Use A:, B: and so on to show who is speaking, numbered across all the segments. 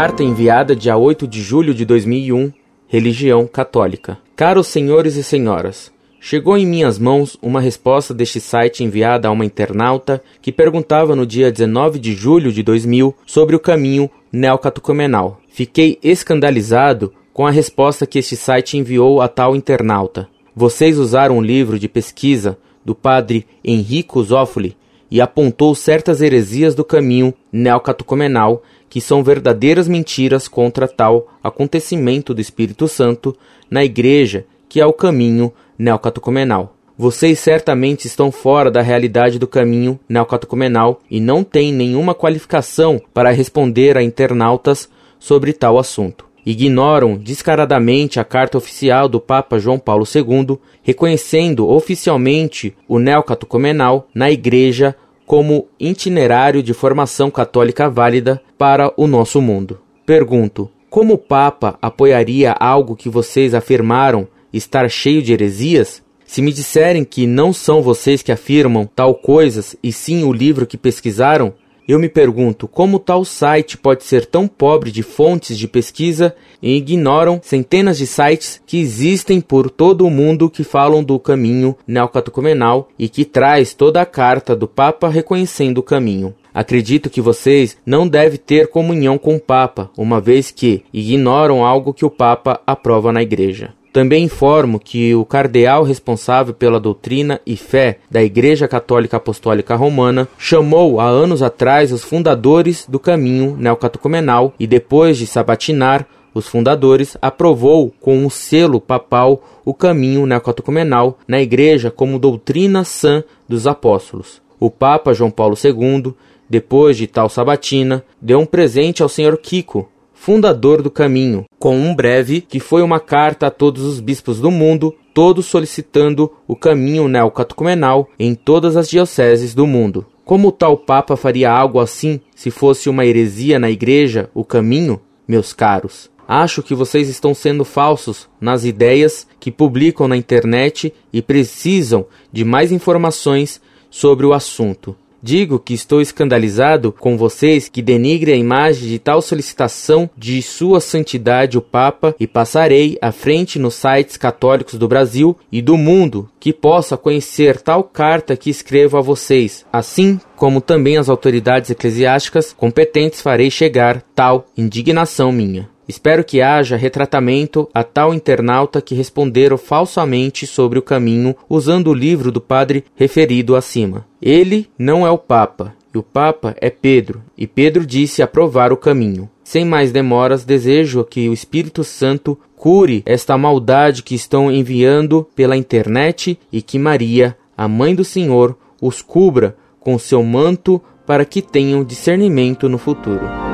A: Carta enviada dia 8 de julho de 2001, Religião Católica. Caros senhores e senhoras, chegou em minhas mãos uma resposta deste site enviada a uma internauta que perguntava no dia 19 de julho de 2000 sobre o caminho neocatocomenal. Fiquei escandalizado com a resposta que este site enviou a tal internauta. Vocês usaram um livro de pesquisa do padre Henrico Zófoli e apontou certas heresias do caminho neocatocomenal que são verdadeiras mentiras contra tal acontecimento do Espírito Santo na igreja que é o caminho neocatocomenal. Vocês certamente estão fora da realidade do caminho neocatocomenal e não têm nenhuma qualificação para responder a internautas sobre tal assunto. Ignoram descaradamente a carta oficial do Papa João Paulo II, reconhecendo oficialmente o neocatocomenal na Igreja como itinerário de formação católica válida para o nosso mundo. Pergunto: como o Papa apoiaria algo que vocês afirmaram estar cheio de heresias? Se me disserem que não são vocês que afirmam tal coisas e sim o livro que pesquisaram, eu me pergunto como tal site pode ser tão pobre de fontes de pesquisa e ignoram centenas de sites que existem por todo o mundo que falam do caminho neocatecumenal e que traz toda a carta do Papa reconhecendo o caminho. Acredito que vocês não devem ter comunhão com o Papa, uma vez que ignoram algo que o Papa aprova na Igreja. Também informo que o cardeal responsável pela doutrina e fé da Igreja Católica Apostólica Romana chamou há anos atrás os fundadores do caminho neocatecumenal e depois de sabatinar os fundadores, aprovou com o selo papal o caminho neocatecumenal na Igreja como doutrina sã dos apóstolos. O Papa João Paulo II, depois de tal sabatina, deu um presente ao Senhor Kiko, fundador do caminho, com um breve que foi uma carta a todos os bispos do mundo, todos solicitando o caminho neocatecumenal em todas as dioceses do mundo. Como tal Papa faria algo assim se fosse uma heresia na Igreja, o caminho? Meus caros, acho que vocês estão sendo falsos nas ideias que publicam na internet e precisam de mais informações sobre o assunto. Digo que estou escandalizado com vocês que denigre a imagem de tal solicitação de Sua Santidade o Papa e passarei à frente nos sites católicos do Brasil e do mundo que possa conhecer tal carta que escrevo a vocês, assim como também as autoridades eclesiásticas competentes farei chegar tal indignação minha. Espero que haja retratamento a tal internauta que responderam falsamente sobre o caminho usando o livro do padre referido acima. Ele não é o Papa, e o Papa é Pedro, e Pedro disse aprovar o caminho. Sem mais demoras, desejo que o Espírito Santo cure esta maldade que estão enviando pela internet e que Maria, a mãe do Senhor, os cubra com seu manto para que tenham discernimento no futuro.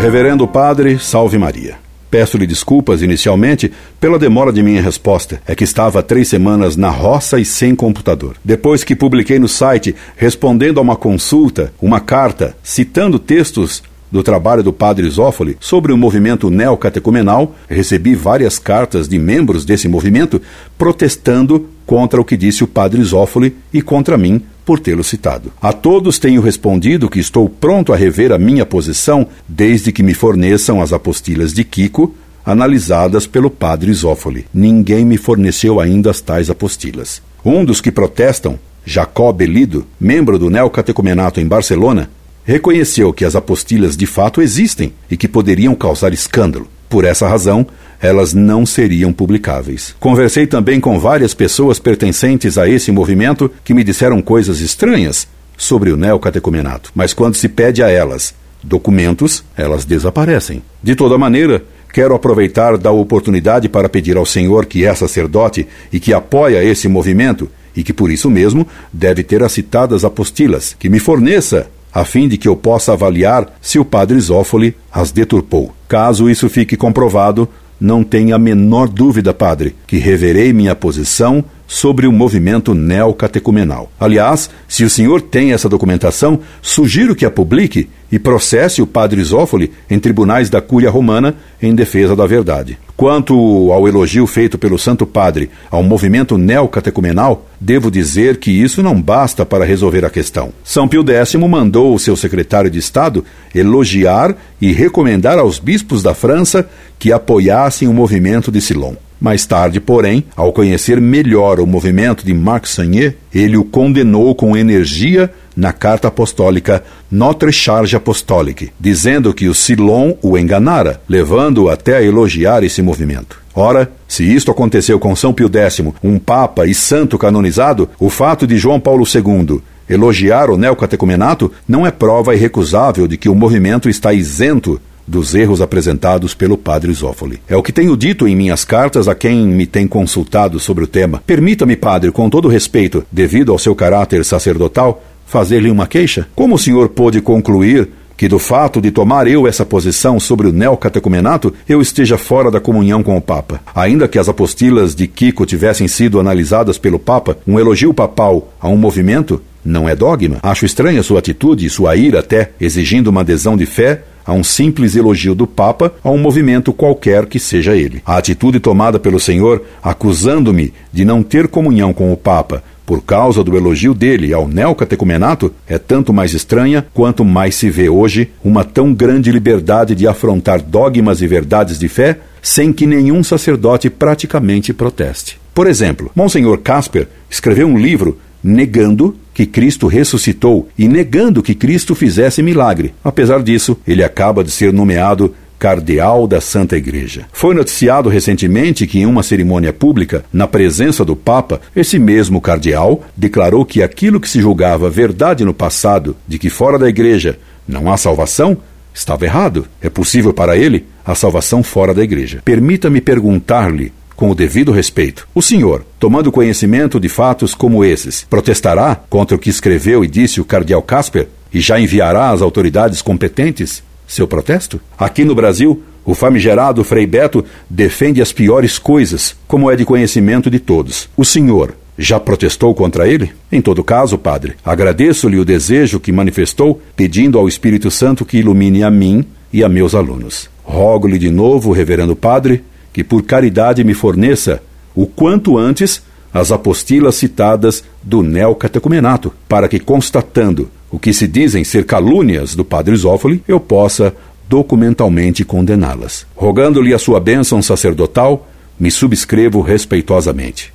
B: Reverendo Padre, salve Maria. Peço-lhe desculpas inicialmente pela demora de minha resposta. É que estava três semanas na roça e sem computador. Depois que publiquei no site, respondendo a uma consulta, uma carta, citando textos do trabalho do padre Zófoli sobre o movimento neocatecumenal, recebi várias cartas de membros desse movimento protestando contra o que disse o padre Zófoli e contra mim por tê-lo citado. A todos tenho respondido que estou pronto a rever a minha posição desde que me forneçam as apostilhas de Kiko, analisadas pelo padre Zófoli. Ninguém me forneceu ainda as tais apostilas. Um dos que protestam, Jacó Belido, membro do Neocatecumenato em Barcelona, reconheceu que as apostilhas de fato existem e que poderiam causar escândalo. Por essa razão, elas não seriam publicáveis. Conversei também com várias pessoas pertencentes a esse movimento que me disseram coisas estranhas sobre o neocatecumenato, mas quando se pede a elas documentos, elas desaparecem. De toda maneira, quero aproveitar da oportunidade para pedir ao Senhor que é sacerdote e que apoia esse movimento e que por isso mesmo deve ter as citadas apostilas, que me forneça a fim de que eu possa avaliar se o padre Zófoli as deturpou. Caso isso fique comprovado, não tenha a menor dúvida, padre, que reverei minha posição sobre o movimento neocatecumenal. Aliás, se o senhor tem essa documentação, sugiro que a publique e processe o padre Zófoli em tribunais da Cúria Romana em defesa da verdade. Quanto ao elogio feito pelo Santo Padre ao movimento neocatecumenal, devo dizer que isso não basta para resolver a questão. São Pio X mandou o seu secretário de Estado elogiar e recomendar aos bispos da França que apoiassem o movimento de Silon. Mais tarde, porém, ao conhecer melhor o movimento de Marc Sagné, ele o condenou com energia na carta apostólica Notre Charge Apostolique, dizendo que o Silon o enganara, levando-o até a elogiar esse movimento. Ora, se isto aconteceu com São Pio X, um papa e santo canonizado, o fato de João Paulo II elogiar o neocatecumenato não é prova irrecusável de que o movimento está isento dos erros apresentados pelo padre Zófoli. É o que tenho dito em minhas cartas a quem me tem consultado sobre o tema. Permita-me, padre, com todo respeito, devido ao seu caráter sacerdotal, fazer-lhe uma queixa? Como o senhor pôde concluir que do fato de tomar eu essa posição sobre o neocatecumenato, eu esteja fora da comunhão com o Papa. Ainda que as apostilas de Kiko tivessem sido analisadas pelo Papa, um elogio papal a um movimento não é dogma. Acho estranha sua atitude e sua ira até, exigindo uma adesão de fé a um simples elogio do Papa a um movimento qualquer que seja ele. A atitude tomada pelo Senhor, acusando-me de não ter comunhão com o Papa por causa do elogio dele ao neocatecumenato, é tanto mais estranha quanto mais se vê hoje uma tão grande liberdade de afrontar dogmas e verdades de fé sem que nenhum sacerdote praticamente proteste. Por exemplo, Monsenhor Casper escreveu um livro negando que Cristo ressuscitou e negando que Cristo fizesse milagre. Apesar disso, ele acaba de ser nomeado cardeal da Santa Igreja. Foi noticiado recentemente que, em uma cerimônia pública, na presença do Papa, esse mesmo cardeal declarou que aquilo que se julgava verdade no passado, de que fora da Igreja não há salvação, estava errado. É possível para ele a salvação fora da Igreja. Permita-me perguntar-lhe com o devido respeito. O senhor, tomando conhecimento de fatos como esses, protestará contra o que escreveu e disse o cardeal Casper e já enviará às autoridades competentes seu protesto? Aqui no Brasil, o famigerado Frei Beto defende as piores coisas, como é de conhecimento de todos. O senhor já protestou contra ele? Em todo caso, padre, agradeço-lhe o desejo que manifestou, pedindo ao Espírito Santo que ilumine a mim e a meus alunos. Rogo-lhe de novo, reverendo padre, que por caridade me forneça, o quanto antes, as apostilas citadas do neocatecumenato, para que, constatando o que se dizem ser calúnias do padre Zófoli, eu possa documentalmente condená-las. Rogando-lhe a sua bênção sacerdotal, me subscrevo respeitosamente.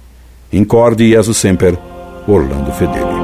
B: Incorde Jesus Semper, Orlando Fedeli.